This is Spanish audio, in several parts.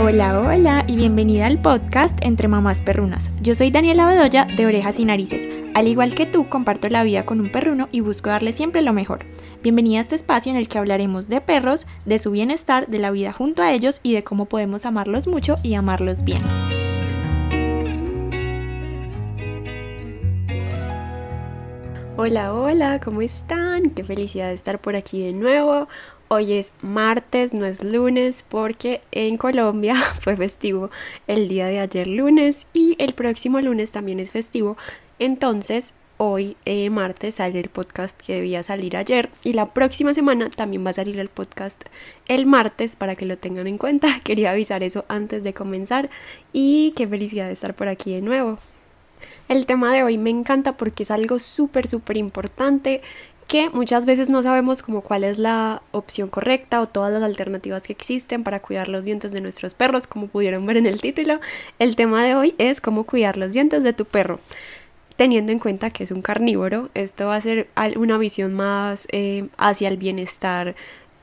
Hola, hola y bienvenida al podcast Entre Mamás Perrunas. Yo soy Daniela Bedoya de Orejas y Narices. Al igual que tú, comparto la vida con un perruno y busco darle siempre lo mejor. Bienvenida a este espacio en el que hablaremos de perros, de su bienestar, de la vida junto a ellos y de cómo podemos amarlos mucho y amarlos bien. Hola, hola, ¿cómo están? Qué felicidad de estar por aquí de nuevo. Hoy es martes, no es lunes, porque en Colombia fue festivo el día de ayer lunes y el próximo lunes también es festivo. Entonces, hoy eh, martes sale el podcast que debía salir ayer y la próxima semana también va a salir el podcast el martes para que lo tengan en cuenta. Quería avisar eso antes de comenzar y qué felicidad de estar por aquí de nuevo. El tema de hoy me encanta porque es algo súper, súper importante que muchas veces no sabemos como cuál es la opción correcta o todas las alternativas que existen para cuidar los dientes de nuestros perros, como pudieron ver en el título. El tema de hoy es cómo cuidar los dientes de tu perro. Teniendo en cuenta que es un carnívoro, esto va a ser una visión más eh, hacia el bienestar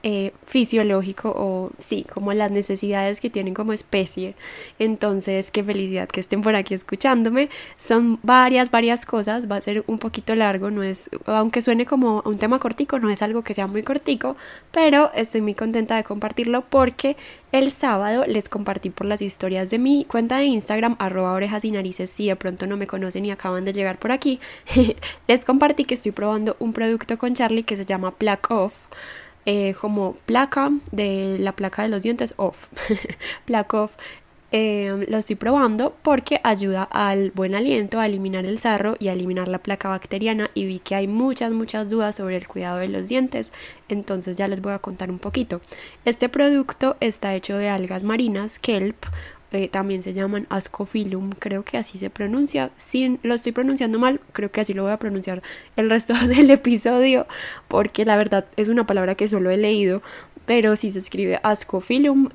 eh, fisiológico o sí, como las necesidades que tienen como especie. Entonces, qué felicidad que estén por aquí escuchándome. Son varias, varias cosas. Va a ser un poquito largo, no es, aunque suene como un tema cortico, no es algo que sea muy cortico, pero estoy muy contenta de compartirlo porque el sábado les compartí por las historias de mi cuenta de Instagram, arroba orejas y narices, si de pronto no me conocen y acaban de llegar por aquí, les compartí que estoy probando un producto con Charlie que se llama Black Off. Eh, como placa de la placa de los dientes off. placa off. Eh, lo estoy probando porque ayuda al buen aliento a eliminar el sarro y a eliminar la placa bacteriana y vi que hay muchas muchas dudas sobre el cuidado de los dientes entonces ya les voy a contar un poquito este producto está hecho de algas marinas kelp eh, también se llaman Ascophyllum, creo que así se pronuncia. Si lo estoy pronunciando mal, creo que así lo voy a pronunciar el resto del episodio, porque la verdad es una palabra que solo he leído, pero sí se escribe Ascophyllum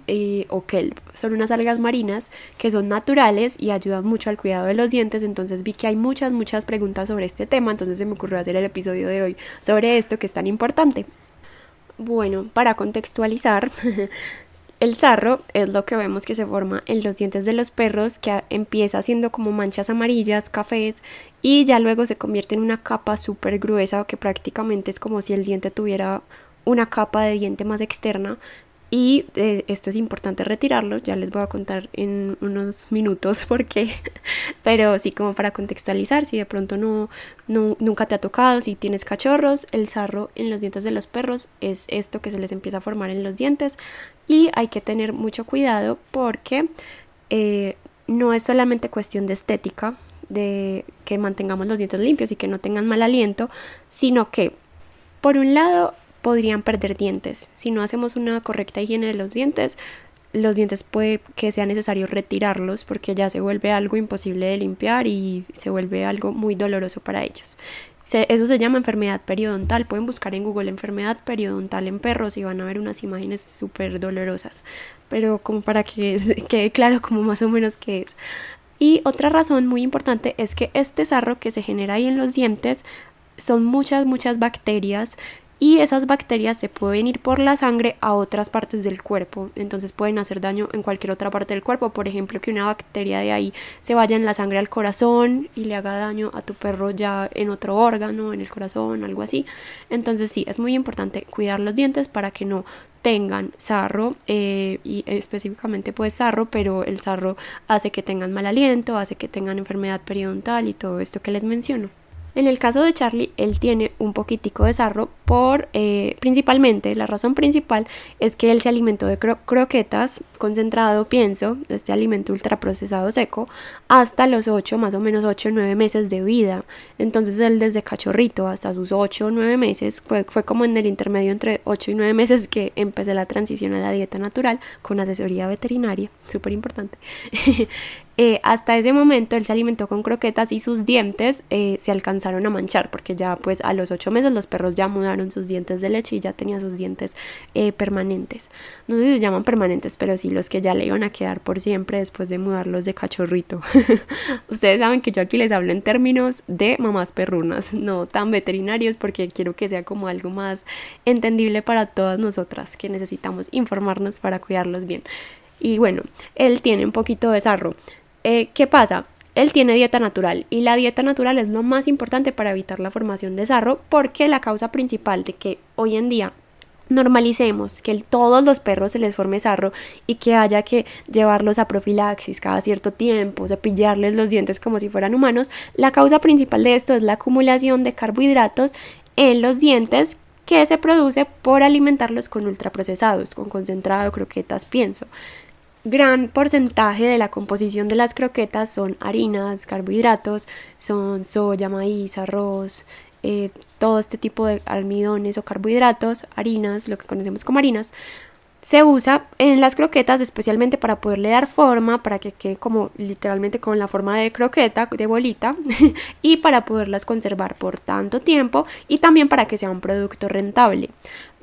o kelp. Son unas algas marinas que son naturales y ayudan mucho al cuidado de los dientes, entonces vi que hay muchas, muchas preguntas sobre este tema, entonces se me ocurrió hacer el episodio de hoy sobre esto que es tan importante. Bueno, para contextualizar, El sarro es lo que vemos que se forma en los dientes de los perros, que empieza haciendo como manchas amarillas, cafés, y ya luego se convierte en una capa súper gruesa, que prácticamente es como si el diente tuviera una capa de diente más externa y eh, esto es importante retirarlo, ya les voy a contar en unos minutos por qué, pero sí como para contextualizar, si de pronto no, nunca te ha tocado, si tienes cachorros, el sarro en los dientes de los perros es esto que se les empieza a formar en los dientes. Y hay que tener mucho cuidado porque eh, no es solamente cuestión de estética, de que mantengamos los dientes limpios y que no tengan mal aliento, sino que por un lado podrían perder dientes. Si no hacemos una correcta higiene de los dientes, los dientes puede que sea necesario retirarlos porque ya se vuelve algo imposible de limpiar y se vuelve algo muy doloroso para ellos. eso se llama enfermedad periodontal. Pueden buscar en Google enfermedad periodontal en perros y van a ver unas imágenes súper dolorosas. Pero como para que quede claro como más o menos qué es. Y otra razón muy importante es que este sarro que se genera ahí en los dientes son muchas, muchas bacterias y esas bacterias se pueden ir por la sangre a otras partes del cuerpo, entonces pueden hacer daño en cualquier otra parte del cuerpo, por ejemplo que una bacteria de ahí se vaya en la sangre al corazón y le haga daño a tu perro ya en otro órgano, en el corazón, algo así. Entonces sí, es muy importante cuidar los dientes para que no tengan sarro eh, y específicamente pues sarro, pero el sarro hace que tengan mal aliento, hace que tengan enfermedad periodontal y todo esto que les menciono. En el caso de Charlie, él tiene un poquitico de sarro por, eh, principalmente, la razón principal es que él se alimentó de croquetas, concentrado, pienso, este alimento ultraprocesado seco, hasta los 8, más o menos 8 o 9 meses de vida. Entonces él desde cachorrito hasta sus 8 o 9 meses, fue, fue como en el intermedio entre 8 y 9 meses que empecé la transición a la dieta natural con asesoría veterinaria, súper importante. Eh, hasta ese momento él se alimentó con croquetas y sus dientes eh, se alcanzaron a manchar porque ya pues a los ocho meses los perros ya mudaron sus dientes de leche y ya tenía sus dientes eh, permanentes. No sé si se llaman permanentes, pero sí los que ya le iban a quedar por siempre después de mudarlos de cachorrito. Ustedes saben que yo aquí les hablo en términos de mamás perrunas, no tan veterinarios porque quiero que sea como algo más entendible para todas nosotras que necesitamos informarnos para cuidarlos bien. Y bueno, él tiene un poquito de sarro. Eh, ¿Qué pasa? Él tiene dieta natural y la dieta natural es lo más importante para evitar la formación de sarro porque la causa principal de que hoy en día normalicemos que todos los perros se les forme sarro y que haya que llevarlos a profilaxis cada cierto tiempo, cepillarles los dientes como si fueran humanos, la causa principal de esto es la acumulación de carbohidratos en los dientes que se produce por alimentarlos con ultraprocesados, con concentrado, croquetas, pienso gran porcentaje de la composición de las croquetas son harinas, carbohidratos, son soya, maíz, arroz, eh, todo este tipo de almidones o carbohidratos, harinas, lo que conocemos como harinas, se usa en las croquetas especialmente para poderle dar forma, para que quede como literalmente con la forma de croqueta, de bolita, y para poderlas conservar por tanto tiempo y también para que sea un producto rentable.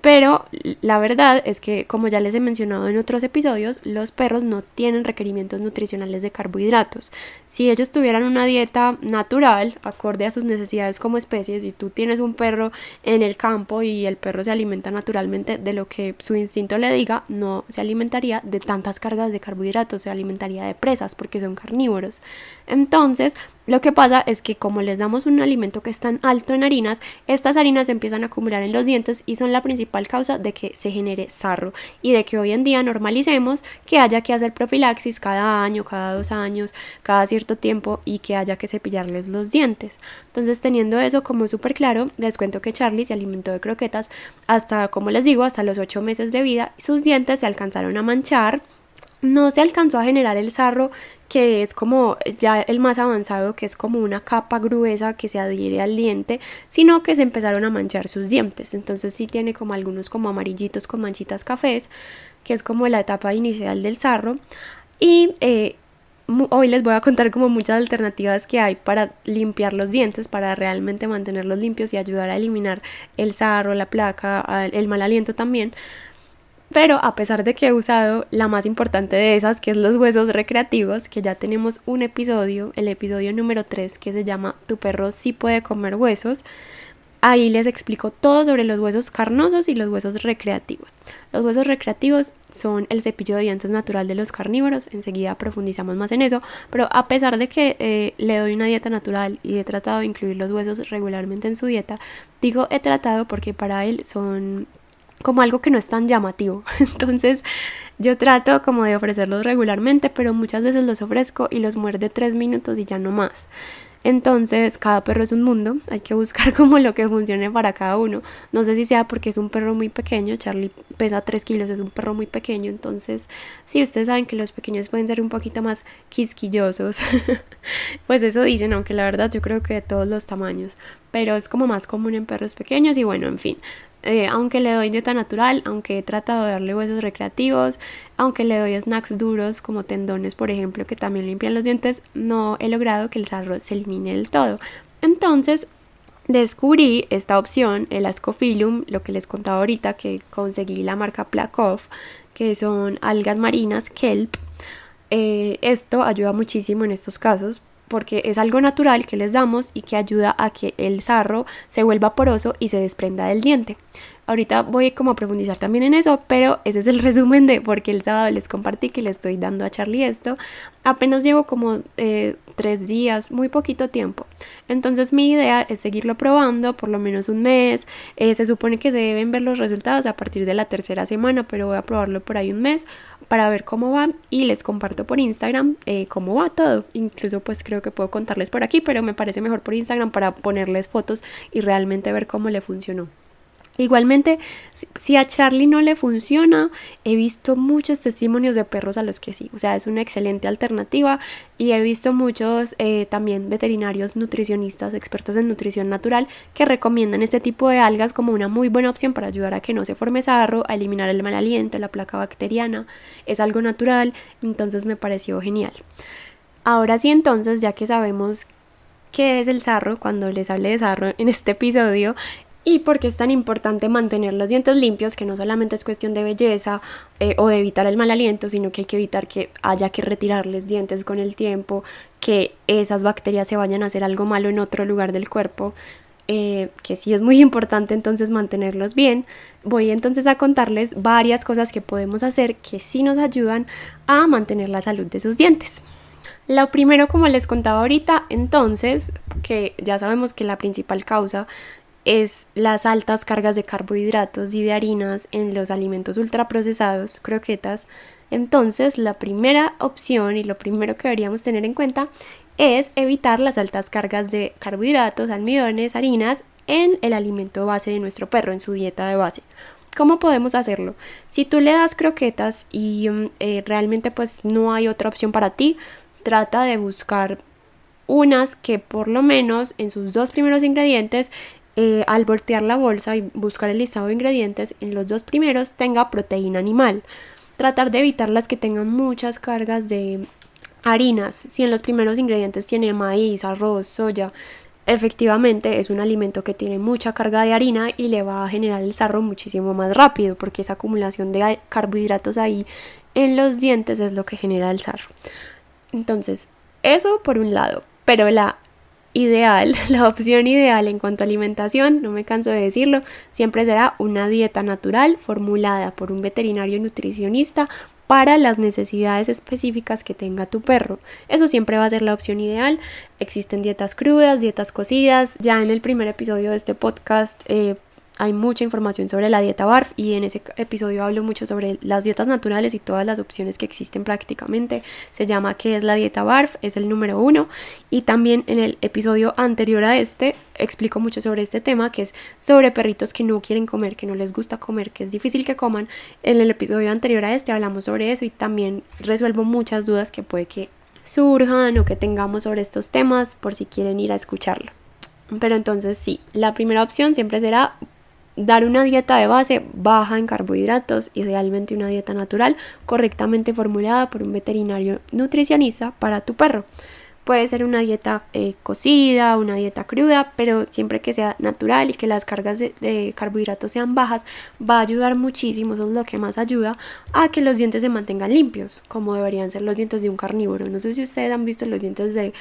Pero la verdad es que, como ya les he mencionado en otros episodios, los perros no tienen requerimientos nutricionales de carbohidratos. Si ellos tuvieran una dieta natural, acorde a sus necesidades como especies, y tú tienes un perro en el campo y el perro se alimenta naturalmente de lo que su instinto le diga, no se alimentaría de tantas cargas de carbohidratos, se alimentaría de presas porque son carnívoros. Entonces, lo que pasa es que como les damos un alimento que es tan alto en harinas, estas harinas se empiezan a acumular en los dientes y son la principal causa de que se genere sarro y de que hoy en día normalicemos que haya que hacer profilaxis cada año, cada dos años, cada cierto tiempo y que haya que cepillarles los dientes. Entonces teniendo eso como súper claro, les cuento que Charlie se alimentó de croquetas hasta, como les digo, hasta los ocho meses de vida y sus dientes se alcanzaron a manchar no se alcanzó a generar el sarro que es como ya el más avanzado, que es como una capa gruesa que se adhiere al diente, sino que se empezaron a manchar sus dientes. Entonces sí tiene como algunos como amarillitos con manchitas cafés, que es como la etapa inicial del sarro. Y eh, hoy les voy a contar como muchas alternativas que hay para limpiar los dientes, para realmente mantenerlos limpios y ayudar a eliminar el sarro, la placa, el mal aliento también. Pero a pesar de que he usado la más importante de esas, que es los huesos recreativos, que ya tenemos un episodio, el episodio número 3, que se llama Tu perro sí puede comer huesos, ahí les explico todo sobre los huesos carnosos y los huesos recreativos. Los huesos recreativos son el cepillo de dientes natural de los carnívoros, enseguida profundizamos más en eso, pero a pesar de que eh, le doy una dieta natural y he tratado de incluir los huesos regularmente en su dieta, digo he tratado porque para él son como algo que no es tan llamativo. Entonces yo trato como de ofrecerlos regularmente, pero muchas veces los ofrezco y los muerde tres minutos y ya no más. Entonces, cada perro es un mundo, hay que buscar como lo que funcione para cada uno. No sé si sea porque es un perro muy pequeño, Charlie pesa 3 kilos, es un perro muy pequeño, entonces, sí, ustedes saben que los pequeños pueden ser un poquito más quisquillosos, pues eso dicen, aunque la verdad yo creo que de todos los tamaños, pero es como más común en perros pequeños y bueno, en fin, eh, aunque le doy dieta natural, aunque he tratado de darle huesos recreativos, aunque le doy snacks duros como tendones, por ejemplo, que también limpian los dientes, no he logrado que el sarro se elimine del todo. Entonces, descubrí esta opción, el Ascophyllum, lo que les contaba ahorita, que conseguí la marca Plakov, que son algas marinas, kelp. Eh, esto ayuda muchísimo en estos casos porque es algo natural que les damos y que ayuda a que el sarro se vuelva poroso y se desprenda del diente. Ahorita voy como a profundizar también en eso, pero ese es el resumen de porque el sábado les compartí que le estoy dando a Charlie esto. Apenas llevo como eh, tres días, muy poquito tiempo. Entonces mi idea es seguirlo probando por lo menos un mes. Eh, se supone que se deben ver los resultados a partir de la tercera semana, pero voy a probarlo por ahí un mes para ver cómo va y les comparto por Instagram eh, cómo va todo. Incluso pues creo que puedo contarles por aquí, pero me parece mejor por Instagram para ponerles fotos y realmente ver cómo le funcionó. Igualmente, si a Charlie no le funciona, he visto muchos testimonios de perros a los que sí, o sea, es una excelente alternativa y he visto muchos eh, también veterinarios nutricionistas, expertos en nutrición natural, que recomiendan este tipo de algas como una muy buena opción para ayudar a que no se forme sarro, a eliminar el mal aliento, la placa bacteriana, es algo natural, entonces me pareció genial. Ahora sí, entonces, ya que sabemos qué es el sarro, cuando les hable de sarro en este episodio, y por qué es tan importante mantener los dientes limpios, que no solamente es cuestión de belleza eh, o de evitar el mal aliento, sino que hay que evitar que haya que retirarles dientes con el tiempo, que esas bacterias se vayan a hacer algo malo en otro lugar del cuerpo. eh, que sí es muy importante entonces mantenerlos bien, voy entonces a contarles varias cosas que podemos hacer que sí nos ayudan a mantener la salud de sus dientes. Lo primero, como les contaba ahorita, entonces, que ya sabemos que la principal causa es las altas cargas de carbohidratos y de harinas en los alimentos ultraprocesados, croquetas. Entonces, la primera opción y lo primero que deberíamos tener en cuenta es evitar las altas cargas de carbohidratos, almidones, harinas en el alimento base de nuestro perro, en su dieta de base. ¿Cómo podemos hacerlo? Si tú le das croquetas y mm, eh, realmente pues no hay otra opción para ti, trata de buscar unas que por lo menos en sus dos primeros ingredientes eh, al voltear la bolsa y buscar el listado de ingredientes, en los dos primeros tenga proteína animal. Tratar de evitar las que tengan muchas cargas de harinas. Si en los primeros ingredientes tiene maíz, arroz, soya, efectivamente es un alimento que tiene mucha carga de harina y le va a generar el sarro muchísimo más rápido porque esa acumulación de carbohidratos ahí en los dientes es lo que genera el sarro. Entonces, eso por un lado, pero la ideal, la opción ideal en cuanto a alimentación, no me canso de decirlo, siempre será una dieta natural formulada por un veterinario nutricionista para las necesidades específicas que tenga tu perro. Eso siempre va a ser la opción ideal. Existen dietas crudas, dietas cocidas. Ya en el primer episodio de este podcast eh, hay mucha información sobre la dieta BARF y en ese episodio hablo mucho sobre las dietas naturales y todas las opciones que existen prácticamente. Se llama ¿Qué es la dieta BARF? Es el número uno. Y también en el episodio anterior a este explico mucho sobre este tema que es sobre perritos que no quieren comer, que no les gusta comer, que es difícil que coman. En el episodio anterior a este hablamos sobre eso y también resuelvo muchas dudas que puede que surjan o que tengamos sobre estos temas por si quieren ir a escucharlo. Pero entonces sí, la primera opción siempre será dar una dieta de base baja en carbohidratos, idealmente una dieta natural, correctamente formulada por un veterinario nutricionista para tu perro. Puede ser una dieta eh, cocida, una dieta cruda, pero siempre que sea natural y que las cargas de, de, carbohidratos sean bajas, va a ayudar muchísimo, eso es lo que más ayuda a que los dientes se mantengan limpios, como deberían ser los dientes de un carnívoro. No sé si ustedes han visto los dientes de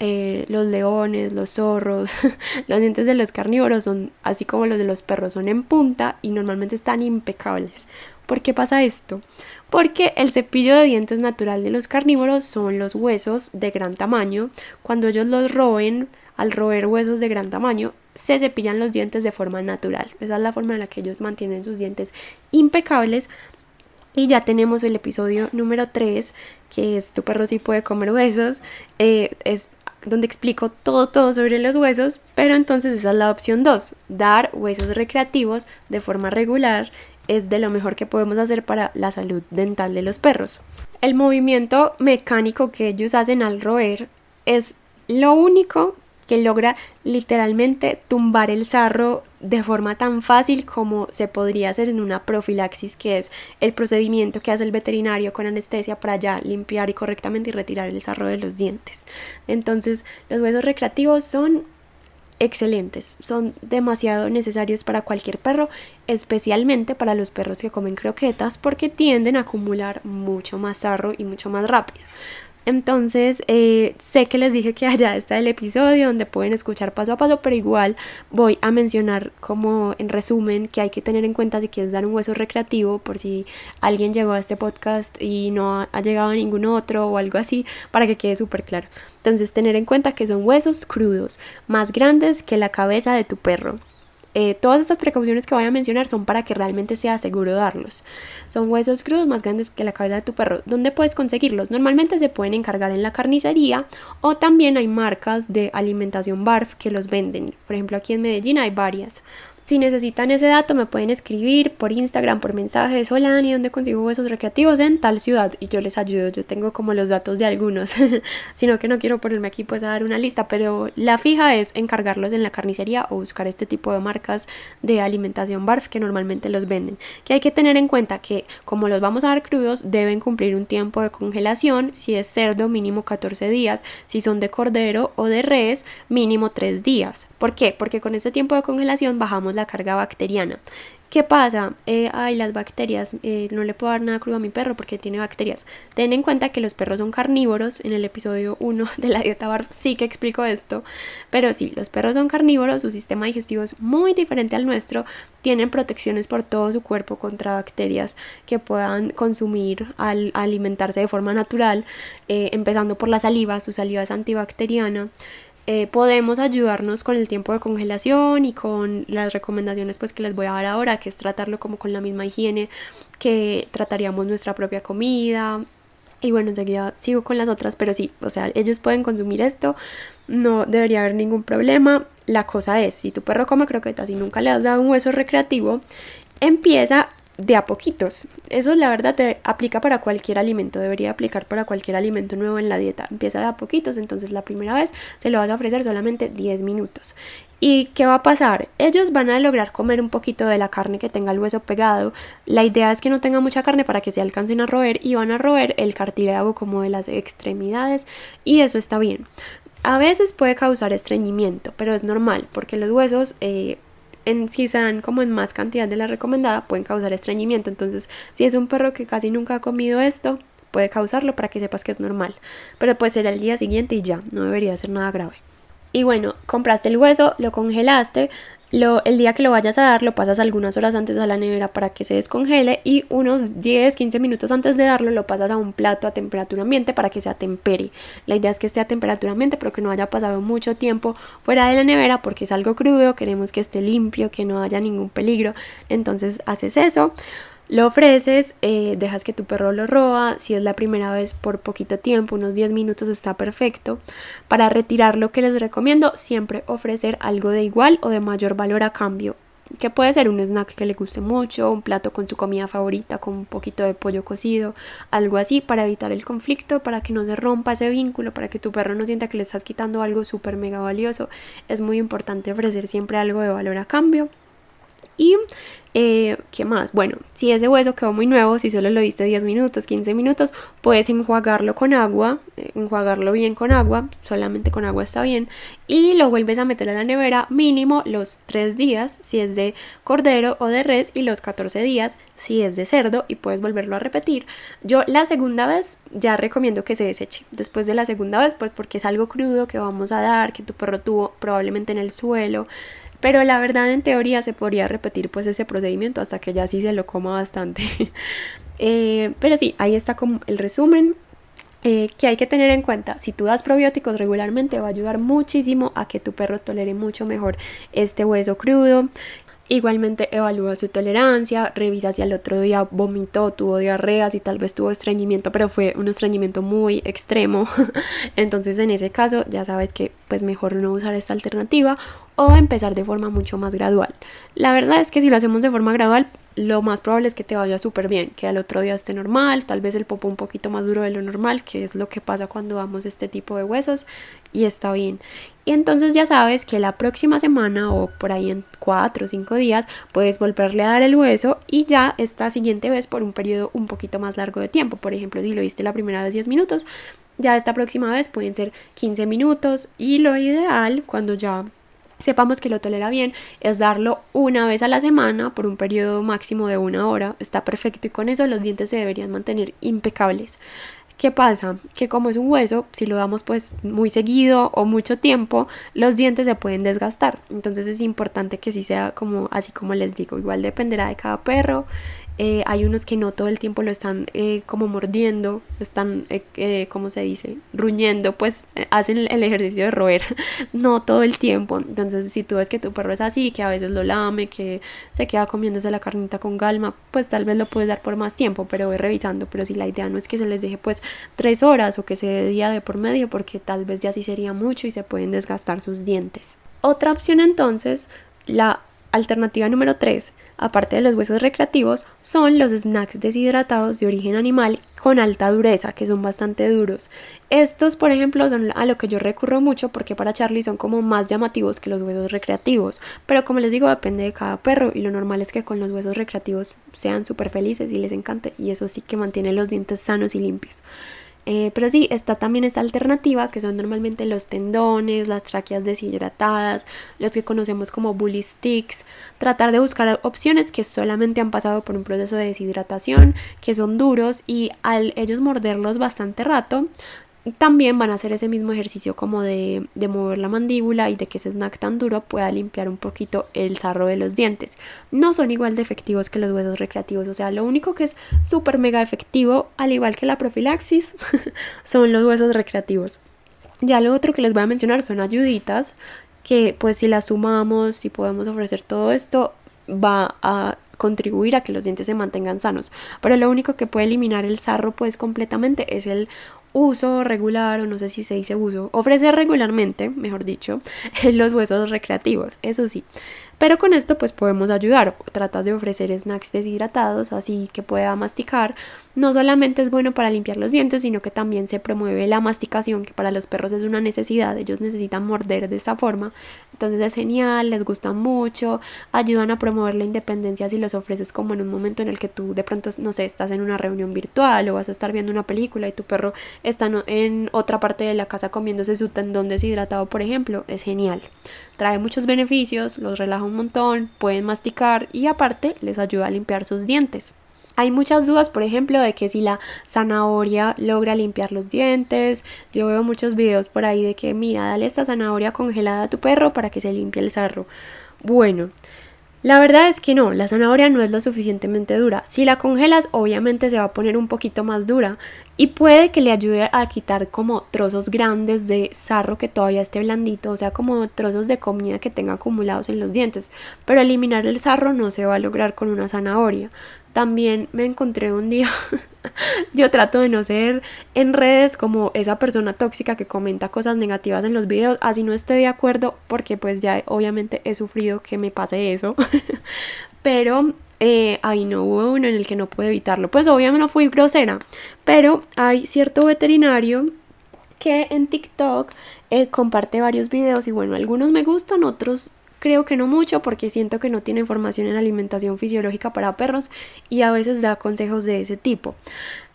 eh, los leones, los zorros, los dientes de los carnívoros son así como los de los perros, son en punta y normalmente están impecables. ¿Por qué pasa esto? Porque el cepillo de dientes natural de los carnívoros son los huesos de gran tamaño. Cuando ellos los roen, al roer huesos de gran tamaño, se cepillan los dientes de forma natural. Esa es la forma en la que ellos mantienen sus dientes impecables. Y ya tenemos el episodio número 3, que es Tu perro sí puede comer huesos. Eh, es donde explico todo, todo sobre los huesos, pero entonces esa es la opción 2, dar huesos recreativos de forma regular es de lo mejor que podemos hacer para la salud dental de los perros. El movimiento mecánico que ellos hacen al roer es lo único que logra literalmente tumbar el sarro de forma tan fácil como se podría hacer en una profilaxis, que es el procedimiento que hace el veterinario con anestesia para ya limpiar y correctamente retirar el sarro de los dientes. Entonces, los huesos recreativos son excelentes, son demasiado necesarios para cualquier perro, especialmente para los perros que comen croquetas porque tienden a acumular mucho más sarro y mucho más rápido. Entonces, eh, sé que les dije que allá está el episodio donde pueden escuchar paso a paso, pero igual voy a mencionar como en resumen que hay que tener en cuenta si quieres dar un hueso recreativo, por si alguien llegó a este podcast y no ha, ha llegado a ningún otro o algo así, para que quede súper claro. Entonces, tener en cuenta que son huesos crudos, más grandes que la cabeza de tu perro. Eh, todas estas precauciones que voy a mencionar son para que realmente sea seguro darlos. Son huesos crudos más grandes que la cabeza de tu perro. ¿Dónde puedes conseguirlos? Normalmente se pueden encargar en la carnicería o también hay marcas de alimentación BARF que los venden. Por ejemplo, aquí en Medellín hay varias. Si necesitan ese dato me pueden escribir por Instagram, por mensajes, hola Dani, ¿dónde consigo huesos recreativos en tal ciudad? Y yo les ayudo, yo tengo como los datos de algunos, sino que no quiero ponerme aquí pues a dar una lista, pero la fija es encargarlos en la carnicería o buscar este tipo de marcas de alimentación BARF que normalmente los venden. Que hay que tener en cuenta que como los vamos a dar crudos deben cumplir un tiempo de congelación, si es cerdo mínimo 14 días, si son de cordero o de res mínimo 3 días. ¿Por qué? Porque con este tiempo de congelación bajamos la carga bacteriana. ¿Qué pasa? Eh, ay, las bacterias, eh, no le puedo dar nada crudo a mi perro porque tiene bacterias. Ten en cuenta que los perros son carnívoros. En el episodio 1 de la dieta BARF sí que explico esto. Pero sí, los perros son carnívoros, su sistema digestivo es muy diferente al nuestro. Tienen protecciones por todo su cuerpo contra bacterias que puedan consumir al alimentarse de forma natural, eh, empezando por la saliva. Su saliva es antibacteriana. Eh, podemos ayudarnos con el tiempo de congelación y con las recomendaciones pues que les voy a dar ahora, que es tratarlo como con la misma higiene que trataríamos nuestra propia comida. Y bueno, enseguida sigo con las otras, pero sí, o sea, ellos pueden consumir esto, no debería haber ningún problema. La cosa es, si tu perro come croquetas y nunca le has dado un hueso recreativo, empieza de a poquitos. Eso la verdad te aplica para cualquier alimento, debería aplicar para cualquier alimento nuevo en la dieta. Empieza de a poquitos, entonces la primera vez se lo vas a ofrecer solamente 10 minutos. ¿Y qué va a pasar? Ellos van a lograr comer un poquito de la carne que tenga el hueso pegado. La idea es que no tenga mucha carne para que se alcancen a roer y van a roer el cartílago como de las extremidades y eso está bien. A veces puede causar estreñimiento, pero es normal porque los huesos eh, en, si se dan como en más cantidad de la recomendada, pueden causar estreñimiento. Entonces, si es un perro que casi nunca ha comido esto, puede causarlo para que sepas que es normal. Pero puede ser el día siguiente y ya, no debería ser nada grave. Y bueno, compraste el hueso, lo congelaste, el día que lo vayas a dar lo pasas algunas horas antes a la nevera para que se descongele y unos 10-15 minutos antes de darlo lo pasas a un plato a temperatura ambiente para que se atempere. La idea es que esté a temperatura ambiente pero que no haya pasado mucho tiempo fuera de la nevera porque es algo crudo, queremos que esté limpio, que no haya ningún peligro. Entonces haces eso. Lo ofreces, eh, dejas que tu perro lo roba, si es la primera vez por poquito tiempo, unos 10 minutos está perfecto. Para retirar lo que les recomiendo, siempre ofrecer algo de igual o de mayor valor a cambio. Que puede ser un snack que le guste mucho, un plato con su comida favorita, con un poquito de pollo cocido, algo así para evitar el conflicto, para que no se rompa ese vínculo, para que tu perro no sienta que le estás quitando algo súper mega valioso. Es muy importante ofrecer siempre algo de valor a cambio. Y eh, ¿Qué más? Bueno, si ese hueso quedó muy nuevo, si solo lo diste 10 minutos, 15 minutos, puedes enjuagarlo con agua, eh, enjuagarlo bien con agua, solamente con agua está bien, y lo vuelves a meter a la nevera mínimo los 3 días si es de cordero o de res y los 14 días si es de cerdo y puedes volverlo a repetir. Yo la segunda vez ya recomiendo que se deseche. Después de la segunda vez, pues porque es algo crudo que vamos a dar, que tu perro tuvo probablemente en el suelo. Pero la verdad en teoría se podría repetir pues ese procedimiento hasta que ya sí se lo coma bastante. Eh, pero sí, ahí está como el resumen. Eh, que hay que tener en cuenta, si tú das probióticos regularmente va a ayudar muchísimo a que tu perro tolere mucho mejor este hueso crudo, Igualmente evalúa su tolerancia, revisa si al otro día vomitó, tuvo diarrea, si tal vez tuvo estreñimiento, pero fue un estreñimiento muy extremo. Entonces en ese caso ya sabes que pues mejor no usar esta alternativa o empezar de forma mucho más gradual. La verdad es que si lo hacemos de forma gradual lo más probable es que te vaya súper bien, que al otro día esté normal, tal vez el popo un poquito más duro de lo normal, que es lo que pasa cuando damos este tipo de huesos y está bien. Y entonces ya sabes que la próxima semana o por ahí en 4 o 5 días puedes volverle a dar el hueso y ya esta siguiente vez por un periodo un poquito más largo de tiempo. Por ejemplo, si lo diste la primera vez 10 minutos, ya esta próxima vez pueden ser 15 minutos y lo ideal cuando ya sepamos que lo tolera bien es darlo una vez a la semana por un periodo máximo de una hora. Está perfecto y con eso los dientes se deberían mantener impecables. ¿Qué pasa? Que como es un hueso, si lo damos pues muy seguido o mucho tiempo, los dientes se pueden desgastar. Entonces es importante que sí sea como así como les digo, igual dependerá de cada perro eh, hay unos que no todo el tiempo lo están eh, como mordiendo, están, eh, ¿cómo se dice? Ruñendo, pues hacen el ejercicio de roer, no todo el tiempo. Entonces, si tú ves que tu perro es así, que a veces lo lame, que se queda comiéndose la carnita con calma, pues tal vez lo puedes dar por más tiempo, pero voy revisando. Pero si la idea no es que se les deje pues tres horas o que se dé día de por medio, porque tal vez ya sí sería mucho y se pueden desgastar sus dientes. Otra opción entonces, la alternativa número 3 aparte de los huesos recreativos, son los snacks deshidratados de origen animal con alta dureza, que son bastante duros. Estos, por ejemplo, son a lo que yo recurro mucho porque para Charlie son como más llamativos que los huesos recreativos. Pero como les digo, depende de cada perro y lo normal es que con los huesos recreativos sean súper felices y les encante y eso sí que mantiene los dientes sanos y limpios. Eh, pero sí, está también esta alternativa que son normalmente los tendones, las tráqueas deshidratadas, los que conocemos como bully sticks. Tratar de buscar opciones que solamente han pasado por un proceso de deshidratación, que son duros y al ellos morderlos bastante rato, también van a hacer ese mismo ejercicio como de, de, mover la mandíbula y de que ese snack tan duro pueda limpiar un poquito el sarro de los dientes. No son igual de efectivos que los huesos recreativos, o sea, lo único que es súper mega efectivo, al igual que la profilaxis, son los huesos recreativos. Ya lo otro que les voy a mencionar son ayuditas, que pues si las sumamos, si podemos ofrecer todo esto, va a contribuir a que los dientes se mantengan sanos. Pero lo único que puede eliminar el sarro pues completamente es el uso regular, o no sé si se dice uso, ofrecer regularmente, mejor dicho, los huesos recreativos, eso sí. Pero con esto pues podemos ayudar. Tratas de ofrecer snacks deshidratados así que pueda masticar. No solamente es bueno para limpiar los dientes, sino que también se promueve la masticación, que para los perros es una necesidad. Ellos necesitan morder de esta forma. Entonces es genial, les gusta mucho, ayudan a promover la independencia si los ofreces como en un momento en el que tú de pronto, no sé, estás en una reunión virtual o vas a estar viendo una película y tu perro está en otra parte de la casa comiéndose su tendón deshidratado, por ejemplo. Es genial. Trae muchos beneficios, los relaja un montón, pueden masticar y aparte les ayuda a limpiar sus dientes. Hay muchas dudas, por ejemplo, de que si la zanahoria logra limpiar los dientes. Yo veo muchos videos por ahí de que, mira, dale esta zanahoria congelada a tu perro para que se limpie el sarro. Bueno, la verdad es que no, la zanahoria no es lo suficientemente dura. Si la congelas, obviamente se va a poner un poquito más dura y puede que le ayude a quitar como trozos grandes de sarro que todavía esté blandito, o sea, como trozos de comida que tenga acumulados en los dientes. Pero eliminar el sarro no se va a lograr con una zanahoria. También me encontré un día, yo trato de no ser en redes como esa persona tóxica que comenta cosas negativas en los videos, así no esté de acuerdo porque pues ya obviamente he sufrido que me pase eso, pero eh, ahí no hubo uno en el que no pude evitarlo, pues obviamente no fui grosera, pero hay cierto veterinario que en TikTok eh, comparte varios videos y bueno, algunos me gustan, otros Creo que no mucho porque siento que no tiene información en alimentación fisiológica para perros y a veces da consejos de ese tipo.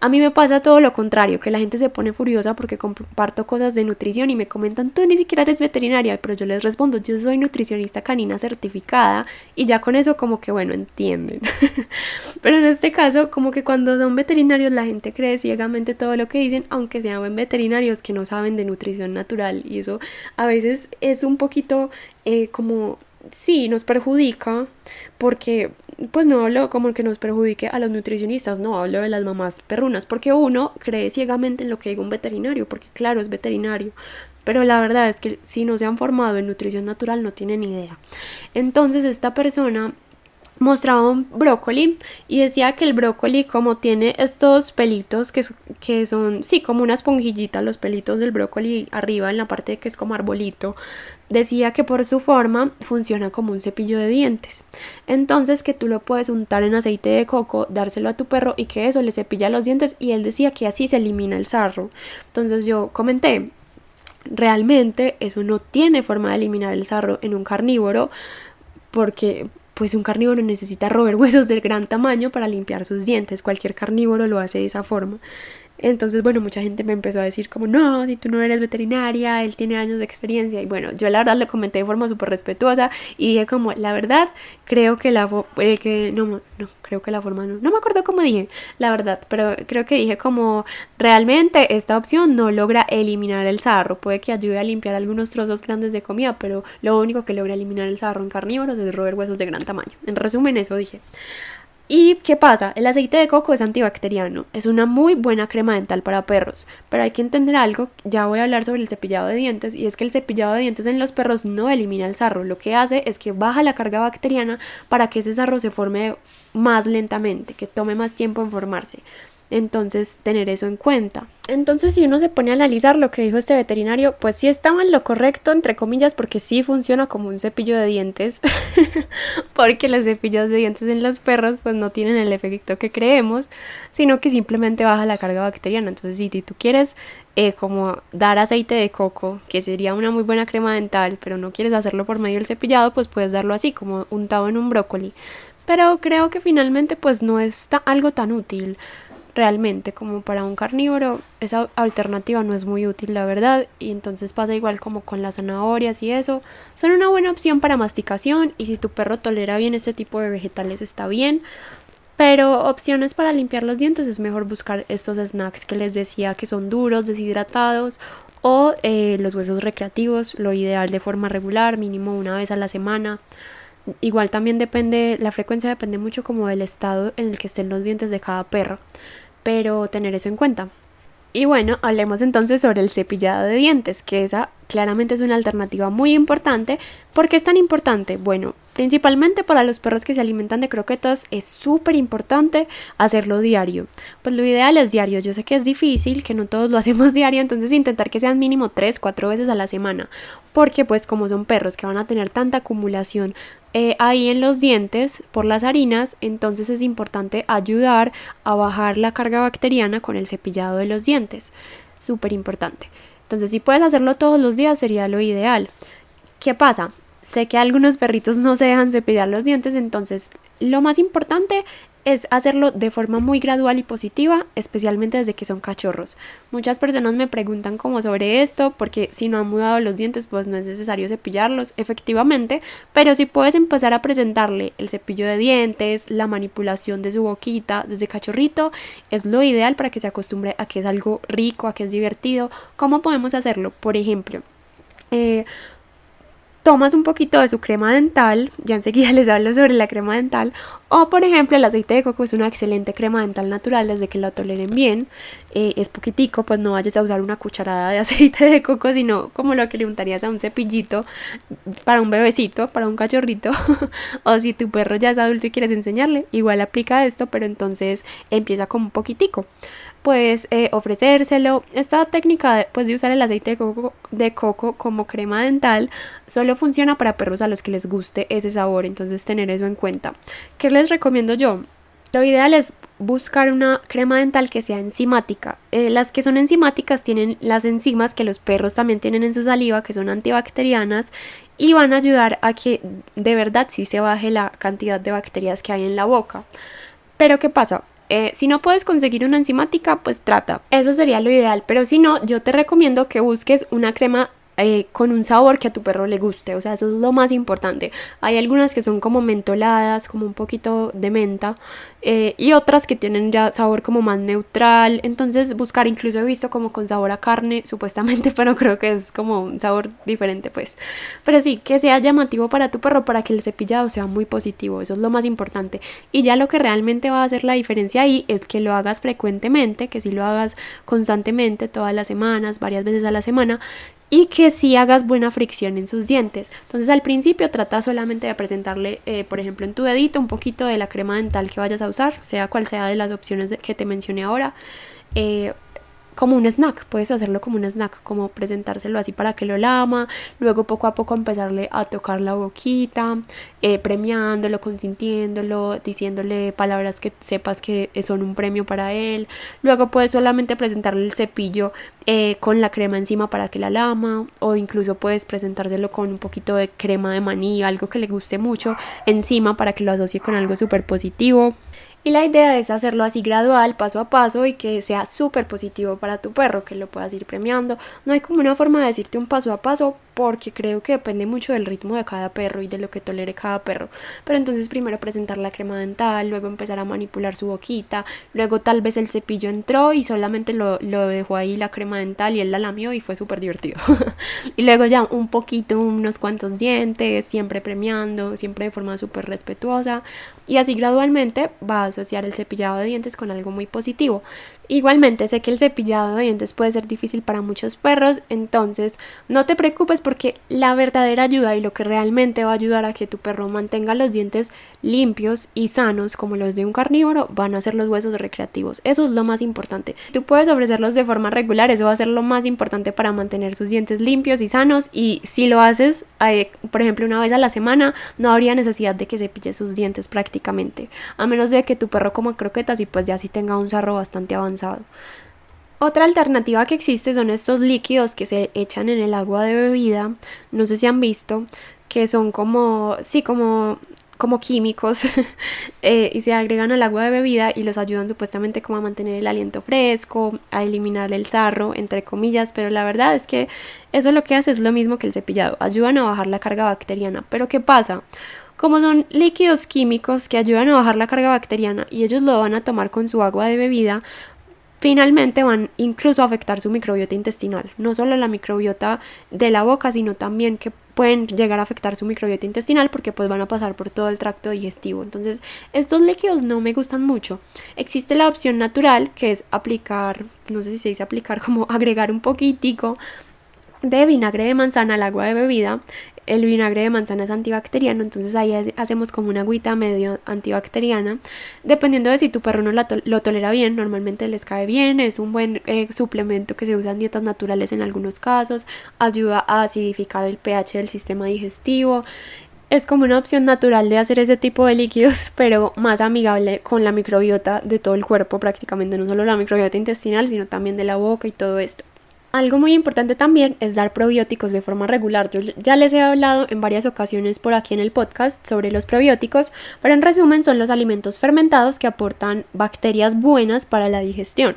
A mí me pasa todo lo contrario, que la gente se pone furiosa porque comparto cosas de nutrición y me comentan, tú ni siquiera eres veterinaria, pero yo les respondo, yo soy nutricionista canina certificada y ya con eso como que bueno, entienden. pero en este caso, como que cuando son veterinarios la gente cree ciegamente todo lo que dicen, aunque sean veterinarios que no saben de nutrición natural y eso a veces es un poquito eh, como sí nos perjudica porque pues no hablo como que nos perjudique a los nutricionistas, no hablo de las mamás perrunas, porque uno cree ciegamente en lo que diga un veterinario, porque claro, es veterinario, pero la verdad es que si no se han formado en nutrición natural no tienen idea. Entonces esta persona mostraba un brócoli y decía que el brócoli como tiene estos pelitos que, que son, sí, como una esponjillita, los pelitos del brócoli arriba en la parte que es como arbolito, decía que por su forma funciona como un cepillo de dientes. Entonces que tú lo puedes untar en aceite de coco, dárselo a tu perro y que eso le cepilla los dientes y él decía que así se elimina el sarro. Entonces yo comenté, realmente eso no tiene forma de eliminar el sarro en un carnívoro porque pues un carnívoro necesita roer huesos del gran tamaño para limpiar sus dientes. Cualquier carnívoro lo hace de esa forma. Entonces, bueno, mucha gente me empezó a decir como, no, si tú no eres veterinaria, él tiene años de experiencia. Y bueno, yo la verdad le comenté de forma súper respetuosa y dije como, la verdad, creo que la, eh, no, no, creo que la forma, no, no me acuerdo cómo dije, la verdad, pero creo que dije como, realmente esta opción no logra eliminar el sarro, puede que ayude a limpiar algunos trozos grandes de comida, pero lo único que logra eliminar el sarro en carnívoros es roer huesos de gran tamaño. En resumen, eso dije. ¿Y qué pasa? El aceite de coco es antibacteriano, es una muy buena crema dental para perros, pero hay que entender algo, ya voy a hablar sobre el cepillado de dientes, y es que el cepillado de dientes en los perros no elimina el sarro, lo que hace es que baja la carga bacteriana para que ese sarro se forme más lentamente, que tome más tiempo en formarse. Entonces, tener eso en cuenta. Entonces, si uno se pone a analizar lo que dijo este veterinario, pues sí estaba en lo correcto, entre comillas, porque sí funciona como un cepillo de dientes, porque los cepillos de dientes en los perros pues no tienen el efecto que creemos, sino que simplemente baja la carga bacteriana. Entonces, si tú quieres eh, como dar aceite de coco, que sería una muy buena crema dental, pero no quieres hacerlo por medio del cepillado, pues puedes darlo así, como untado en un brócoli. Pero creo que finalmente pues no es algo tan útil realmente como para un carnívoro esa alternativa no es muy útil la verdad y entonces pasa igual como con las zanahorias y eso son una buena opción para masticación y si tu perro tolera bien este tipo de vegetales está bien pero opciones para limpiar los dientes es mejor buscar estos snacks que les decía que son duros, deshidratados o eh, los huesos recreativos, lo ideal de forma regular, mínimo una vez a la semana. Igual también depende, la frecuencia depende mucho como del estado en el que estén los dientes de cada perro, pero tener eso en cuenta. Y bueno, hablemos entonces sobre el cepillado de dientes, que esa claramente es una alternativa muy importante. ¿Por qué es tan importante? Bueno, principalmente para los perros que se alimentan de croquetas es súper importante hacerlo diario. Pues lo ideal es diario. Yo sé que es difícil, que no todos lo hacemos diario, entonces intentar que sean mínimo 3, 4 veces a la semana. Porque pues como son perros que van a tener tanta acumulación eh, ahí en los dientes por las harinas, entonces es importante ayudar a bajar la carga bacteriana con el cepillado de los dientes. Súper importante. Entonces, si puedes hacerlo todos los días, sería lo ideal. ¿Qué pasa? Sé que algunos perritos no se dejan cepillar los dientes, entonces lo más importante es hacerlo de forma muy gradual y positiva, especialmente desde que son cachorros. Muchas personas me preguntan como sobre esto, porque si no han mudado los dientes, pues no es necesario cepillarlos, efectivamente, pero si puedes empezar a presentarle el cepillo de dientes, la manipulación de su boquita desde cachorrito, es lo ideal para que se acostumbre a que es algo rico, a que es divertido. ¿Cómo podemos hacerlo? Por ejemplo, eh, tomas un poquito de su crema dental, ya enseguida les hablo sobre la crema dental, o por ejemplo el aceite de coco es una excelente crema dental natural desde que la toleren bien, eh, es poquitico, pues no vayas a usar una cucharada de aceite de coco, sino como lo que le untarías a un cepillito para un bebecito, para un cachorrito, o si tu perro ya es adulto y quieres enseñarle, igual aplica esto, pero entonces empieza con un poquitico pues ofrecérselo. Esta técnica pues, de usar el aceite de coco, de coco como crema dental solo funciona para perros a los que les guste ese sabor, entonces tener eso en cuenta. ¿Qué les recomiendo yo? Lo ideal es buscar una crema dental que sea enzimática. Eh, las que son enzimáticas tienen las enzimas que los perros también tienen en su saliva, que son antibacterianas, y van a ayudar a que de verdad sí se baje la cantidad de bacterias que hay en la boca. Pero ¿qué pasa? Eh, si no puedes conseguir una enzimática, pues trata. Eso sería lo ideal. Pero si no, yo te recomiendo que busques una crema eh, con un sabor que a tu perro le guste, o sea, eso es lo más importante. Hay algunas que son como mentoladas, como un poquito de menta, eh, y otras que tienen ya sabor como más neutral, entonces buscar, incluso he visto como con sabor a carne, supuestamente, pero creo que es como un sabor diferente, pues. Pero sí, que sea llamativo para tu perro, para que el cepillado sea muy positivo, eso es lo más importante. Y ya lo que realmente va a hacer la diferencia ahí es que lo hagas frecuentemente, que si lo hagas constantemente, todas las semanas, varias veces a la semana, y que si hagas buena fricción en sus dientes. Entonces al principio trata solamente de presentarle, eh, por ejemplo, en tu dedito un poquito de la crema dental que vayas a usar, sea cual sea de las opciones que te mencioné ahora. Eh, como un snack, puedes hacerlo como un snack, como presentárselo así para que lo lama, luego poco a poco empezarle a tocar la boquita, eh, premiándolo, consintiéndolo, diciéndole palabras que sepas que son un premio para él, luego puedes solamente presentarle el cepillo eh, con la crema encima para que la lama, o incluso puedes presentárselo con un poquito de crema de maní, algo que le guste mucho encima para que lo asocie con algo súper positivo. Y la idea es hacerlo así gradual, paso a paso y que sea súper positivo para tu perro, que lo puedas ir premiando. No hay como una forma de decirte un paso a paso porque creo que depende mucho del ritmo de cada perro y de lo que tolere cada perro. Pero entonces primero presentar la crema dental, luego empezar a manipular su boquita, luego tal vez el cepillo entró y solamente lo, lo dejó ahí la crema dental y él la lamió y fue súper divertido. y luego ya un poquito, unos cuantos dientes, siempre premiando, siempre de forma súper respetuosa y así gradualmente va a asociar el cepillado de dientes con algo muy positivo. Igualmente sé que el cepillado de dientes puede ser difícil para muchos perros, entonces no te preocupes porque la verdadera ayuda y lo que realmente va a ayudar a que tu perro mantenga los dientes limpios y sanos como los de un carnívoro van a ser los huesos recreativos. Eso es lo más importante. Tú puedes ofrecerlos de forma regular, eso va a ser lo más importante para mantener sus dientes limpios y sanos y si lo haces, eh, por ejemplo, una vez a la semana, no habría necesidad de que cepille sus dientes prácticamente, a menos de que tu perro coma croquetas y pues ya sí tenga un sarro bastante avanzado otra alternativa que existe son estos líquidos que se echan en el agua de bebida, no sé si han visto, que son como, sí, como como químicos eh, y se agregan al agua de bebida y los ayudan supuestamente como a mantener el aliento fresco, a eliminar el sarro, entre comillas, pero la verdad es que eso lo que hace es lo mismo que el cepillado, ayudan a bajar la carga bacteriana. Pero ¿qué pasa? Como son líquidos químicos que ayudan a bajar la carga bacteriana y ellos lo van a tomar con su agua de bebida, finalmente van incluso a afectar su microbiota intestinal, no solo la microbiota de la boca, sino también que pueden llegar a afectar su microbiota intestinal porque pues van a pasar por todo el tracto digestivo. Entonces, estos líquidos no me gustan mucho. Existe la opción natural que es aplicar, no sé si se dice aplicar como agregar un poquitico de vinagre de manzana al agua de bebida el vinagre de manzana es antibacteriano, entonces ahí hacemos como una agüita medio antibacteriana. Dependiendo de si tu perro no lo tolera bien, normalmente les cae bien, es un buen eh, suplemento que se usa en dietas naturales en algunos casos, ayuda a acidificar el pH del sistema digestivo. Es como una opción natural de hacer ese tipo de líquidos, pero más amigable con la microbiota de todo el cuerpo prácticamente, no solo la microbiota intestinal, sino también de la boca y todo esto. Algo muy importante también es dar probióticos de forma regular. Yo ya les he hablado en varias ocasiones por aquí en el podcast sobre los probióticos, pero en resumen son los alimentos fermentados que aportan bacterias buenas para la digestión.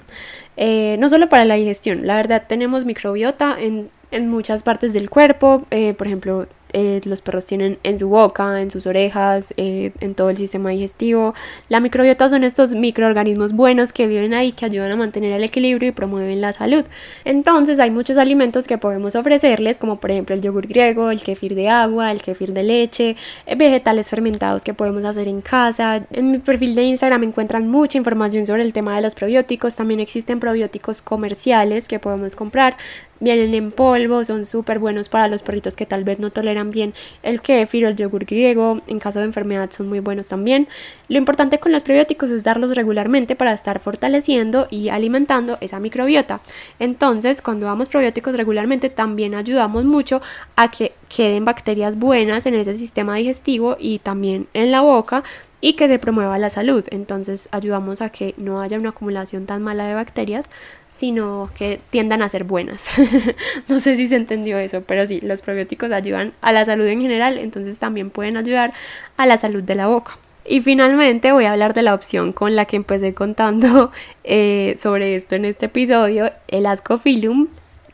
Eh, no solo para la digestión, la verdad tenemos microbiota en, muchas partes del cuerpo, eh, por ejemplo eh, los perros tienen en su boca, en sus orejas, eh, en todo el sistema digestivo. La microbiota son estos microorganismos buenos que viven ahí, que ayudan a mantener el equilibrio y promueven la salud. Entonces hay muchos alimentos que podemos ofrecerles, como por ejemplo el yogur griego, el kefir de agua, el kefir de leche, eh, vegetales fermentados que podemos hacer en casa. En mi perfil de Instagram encuentran mucha información sobre el tema de los probióticos. También existen probióticos comerciales que podemos comprar vienen en polvo, son súper buenos para los perritos que tal vez no toleran bien el kefir o el yogur griego, en caso de enfermedad son muy buenos también. Lo importante con los probióticos es darlos regularmente para estar fortaleciendo y alimentando esa microbiota. Entonces, cuando damos probióticos regularmente también ayudamos mucho a que queden bacterias buenas en ese sistema digestivo y también en la boca y que se promueva la salud. Entonces ayudamos a que no haya una acumulación tan mala de bacterias, sino que tiendan a ser buenas. no sé si se entendió eso, pero sí, los probióticos ayudan a la salud en general, entonces también pueden ayudar a la salud de la boca. Y finalmente voy a hablar de la opción con la que empecé contando eh, sobre esto en este episodio, el Ascophyllum,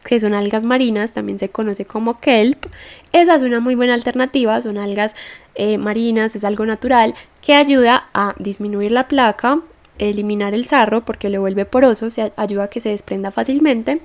que son algas marinas, también se conoce como kelp. Esa es una muy buena alternativa, son algas eh, marinas, es algo natural que ayuda a disminuir la placa, eliminar el sarro porque lo vuelve poroso, se ayuda a que se desprenda fácilmente,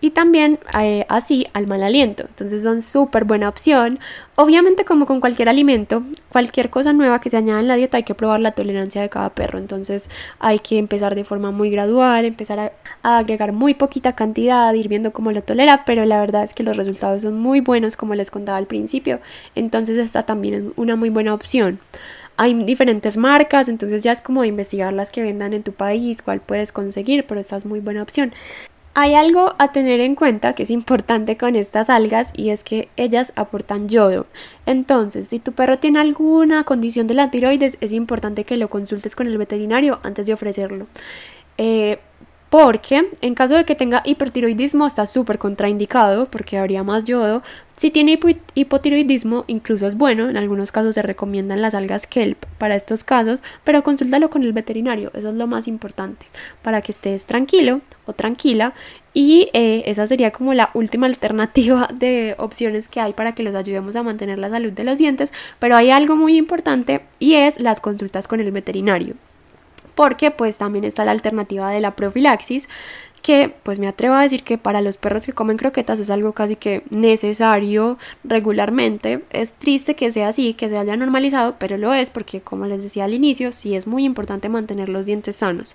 y también eh, así al mal aliento. Entonces son súper buena opción. Obviamente como con cualquier alimento, cualquier cosa nueva que se añada en la dieta hay que probar la tolerancia de cada perro. Entonces hay que empezar de forma muy gradual, empezar a, a agregar muy poquita cantidad, ir viendo cómo lo tolera, pero la verdad es que los resultados son muy buenos como les contaba al principio. Entonces esta también es una muy buena opción. Hay diferentes marcas, entonces ya es como investigar las que vendan en tu país, cuál puedes conseguir, pero esta es muy buena opción. Hay algo a tener en cuenta que es importante con estas algas y es que ellas aportan yodo. Entonces, si tu perro tiene alguna condición de la tiroides, es importante que lo consultes con el veterinario antes de ofrecerlo. Eh, porque en caso de que tenga hipertiroidismo está súper contraindicado porque habría más yodo. Si tiene hipotiroidismo incluso es bueno, en algunos casos se recomiendan las algas kelp para estos casos, pero consúltalo con el veterinario, eso es lo más importante, para que estés tranquilo o tranquila. Y eh, esa sería como la última alternativa de opciones que hay para que los ayudemos a mantener la salud de los dientes, pero hay algo muy importante y es las consultas con el veterinario porque pues también está la alternativa de la profilaxis que pues me atrevo a decir que para los perros que comen croquetas es algo casi que necesario regularmente. Es triste que sea así, que se haya normalizado, pero lo es porque como les decía al inicio, sí es muy importante mantener los dientes sanos.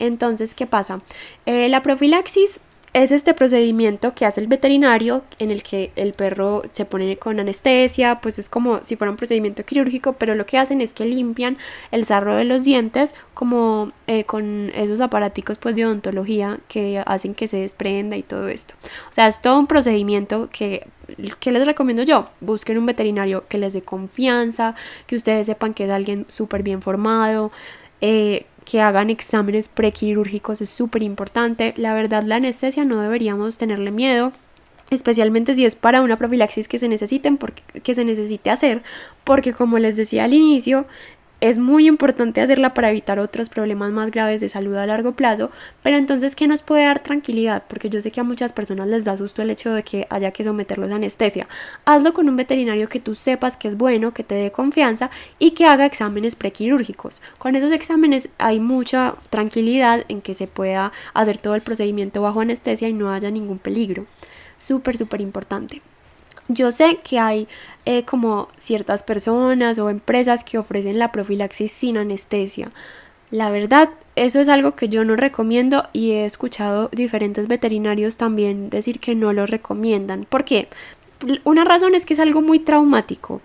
Entonces, ¿qué pasa? Eh, la profilaxis es este procedimiento que hace el veterinario en el que el perro se pone con anestesia, pues es como si fuera un procedimiento quirúrgico, pero lo que hacen es que limpian el sarro de los dientes como eh, con esos aparaticos pues de odontología que hacen que se desprenda y todo esto. O sea, es todo un procedimiento que, que les recomiendo yo. Busquen un veterinario que les dé confianza, que ustedes sepan que es alguien súper bien formado. Eh, que hagan exámenes prequirúrgicos es súper importante. La verdad, la anestesia no deberíamos tenerle miedo. especialmente si es para una profilaxis que se necesiten porque, que se necesite hacer, porque como les decía al inicio, es muy importante hacerla para evitar otros problemas más graves de salud a largo plazo, pero entonces, ¿qué nos puede dar tranquilidad? Porque yo sé que a muchas personas les da susto el hecho de que haya que someterlos a anestesia. Hazlo con un veterinario que tú sepas que es bueno, que te dé confianza y que haga exámenes prequirúrgicos. Con esos exámenes hay mucha tranquilidad en que se pueda hacer todo el procedimiento bajo anestesia y no haya ningún peligro. Súper, súper importante. Yo sé que hay eh, como ciertas personas o empresas que ofrecen la profilaxis sin anestesia. La verdad, eso es algo que yo no recomiendo y he escuchado diferentes veterinarios también decir que no lo recomiendan. ¿Por qué? Una razón es que es algo muy traumático.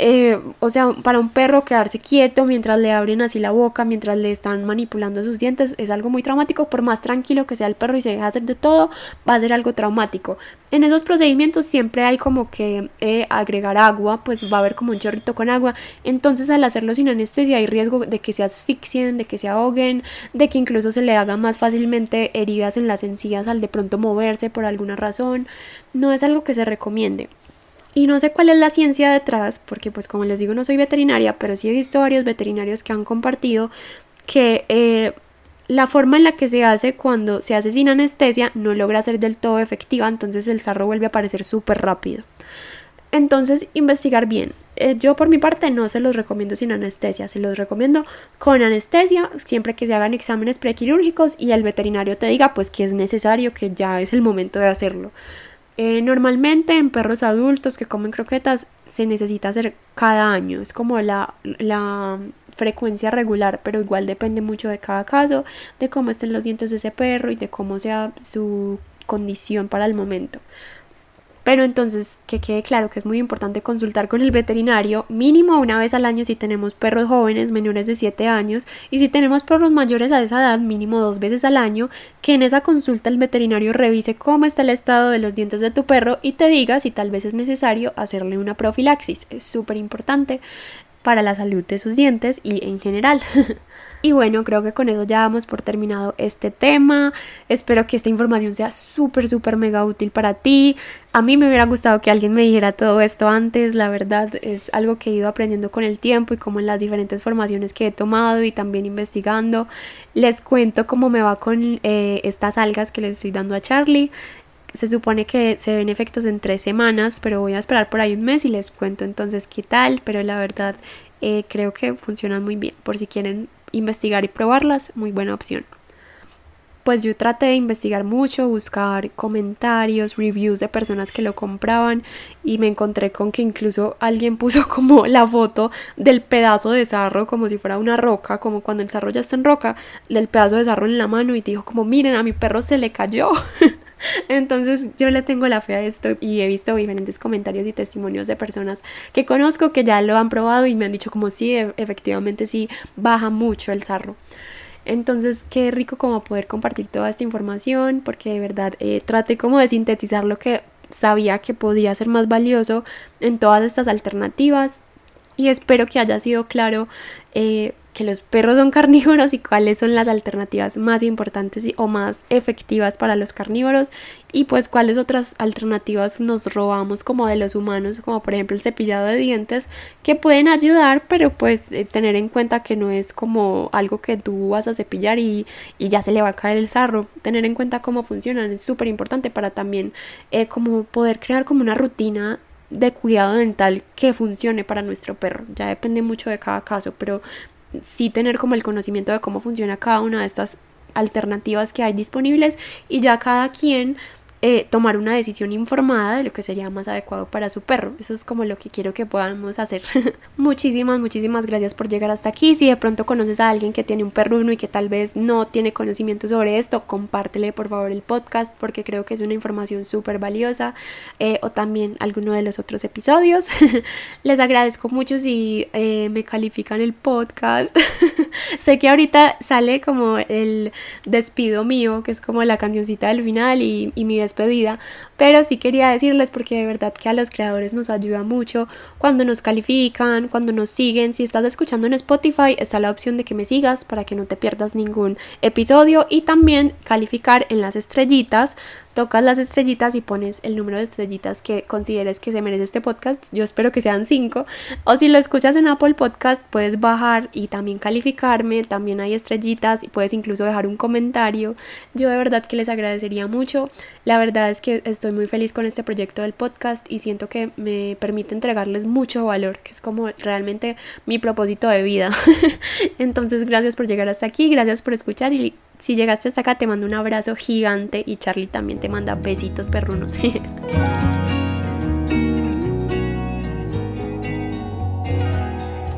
Eh, o sea, para un perro quedarse quieto mientras le abren así la boca, mientras le están manipulando sus dientes, es algo muy traumático. Por más tranquilo que sea el perro y se deja hacer de todo, va a ser algo traumático. En esos procedimientos siempre hay como que eh, agregar agua, pues va a haber como un chorrito con agua. Entonces al hacerlo sin anestesia hay riesgo de que se asfixien, de que se ahoguen, de que incluso se le hagan más fácilmente heridas en las encías al de pronto moverse por alguna razón. No es algo que se recomiende. Y no sé cuál es la ciencia detrás, porque pues como les digo no soy veterinaria, pero sí he visto varios veterinarios que han compartido que eh, la forma en la que se hace cuando se hace sin anestesia no logra ser del todo efectiva, entonces el sarro vuelve a aparecer súper rápido. Entonces, investigar bien. Eh, yo por mi parte no se los recomiendo sin anestesia, se los recomiendo con anestesia, siempre que se hagan exámenes prequirúrgicos y el veterinario te diga pues que es necesario, que ya es el momento de hacerlo. Eh, normalmente en perros adultos que comen croquetas se necesita hacer cada año, es como la, la frecuencia regular, pero igual depende mucho de cada caso, de cómo estén los dientes de ese perro y de cómo sea su condición para el momento. Pero entonces, que quede claro que es muy importante consultar con el veterinario mínimo una vez al año si tenemos perros jóvenes menores de 7 años y si tenemos perros mayores a esa edad mínimo dos veces al año, que en esa consulta el veterinario revise cómo está el estado de los dientes de tu perro y te diga si tal vez es necesario hacerle una profilaxis. Es súper importante para la salud de sus dientes y en general. Y bueno, creo que con eso ya damos por terminado este tema. Espero que esta información sea súper, súper mega útil para ti. A mí me hubiera gustado que alguien me dijera todo esto antes. La verdad es algo que he ido aprendiendo con el tiempo y como en las diferentes formaciones que he tomado y también investigando. Les cuento cómo me va con eh, estas algas que les estoy dando a Charlie. Se supone que se ven efectos en tres semanas, pero voy a esperar por ahí un mes y les cuento entonces qué tal. Pero la verdad eh, creo que funcionan muy bien. Por si quieren investigar y probarlas, muy buena opción. Pues yo traté de investigar mucho, buscar comentarios, reviews de personas que lo compraban y me encontré con que incluso alguien puso como la foto del pedazo de sarro como si fuera una roca, como cuando el sarro ya está en roca, del pedazo de sarro en la mano y dijo como miren a mi perro se le cayó. Entonces yo le tengo la fe a esto y he visto diferentes comentarios y testimonios de personas que conozco que ya lo han probado y me han dicho como sí, e-, efectivamente sí, baja mucho el sarro. Entonces, qué rico como poder compartir toda esta información, porque de verdad eh, traté como de sintetizar lo que sabía que podía ser más valioso en todas estas alternativas y espero que haya sido claro eh, que los perros son carnívoros y cuáles son las alternativas más importantes o más efectivas para los carnívoros y pues cuáles otras alternativas nos robamos como de los humanos como por ejemplo el cepillado de dientes que pueden ayudar pero pues eh, tener en cuenta que no es como algo que tú vas a cepillar y, ya se le va a caer el sarro tener en cuenta cómo funcionan es súper importante para también eh, como poder crear como una rutina de cuidado dental que funcione para nuestro perro. Ya depende mucho de cada caso, pero sí tener como el conocimiento de cómo funciona cada una de estas alternativas que hay disponibles y ya cada quien eh, tomar una decisión informada de lo que sería más adecuado para su perro. Eso es como lo que quiero que podamos hacer. muchísimas, muchísimas gracias por llegar hasta aquí. Si de pronto conoces a alguien que tiene un perruno y que tal vez no tiene conocimiento sobre esto, compártele por favor el podcast porque creo que es una información súper valiosa eh, o también alguno de los otros episodios. Les agradezco mucho si eh, me califican el podcast. sé que ahorita sale como el despido mío, que es como la cancioncita del final y, y mi despedida, pero sí quería decirles porque de verdad que a los creadores nos ayuda mucho cuando nos califican, cuando nos siguen. Si estás escuchando en Spotify, está la opción de que me sigas para que no te pierdas ningún episodio y también calificar en las estrellitas tocas las estrellitas y pones el número de estrellitas que consideres que se merece este podcast. Yo espero que sean cinco. O si lo escuchas en Apple Podcast, puedes bajar y también calificarme. También hay estrellitas y puedes incluso dejar un comentario. Yo de verdad que les agradecería mucho. La verdad es que estoy muy feliz con este proyecto del podcast y siento que me permite entregarles mucho valor, que es como realmente mi propósito de vida. Entonces, gracias por llegar hasta aquí, gracias por escuchar y si llegaste hasta acá te mando un abrazo gigante y Charlie también te manda besitos perrunos.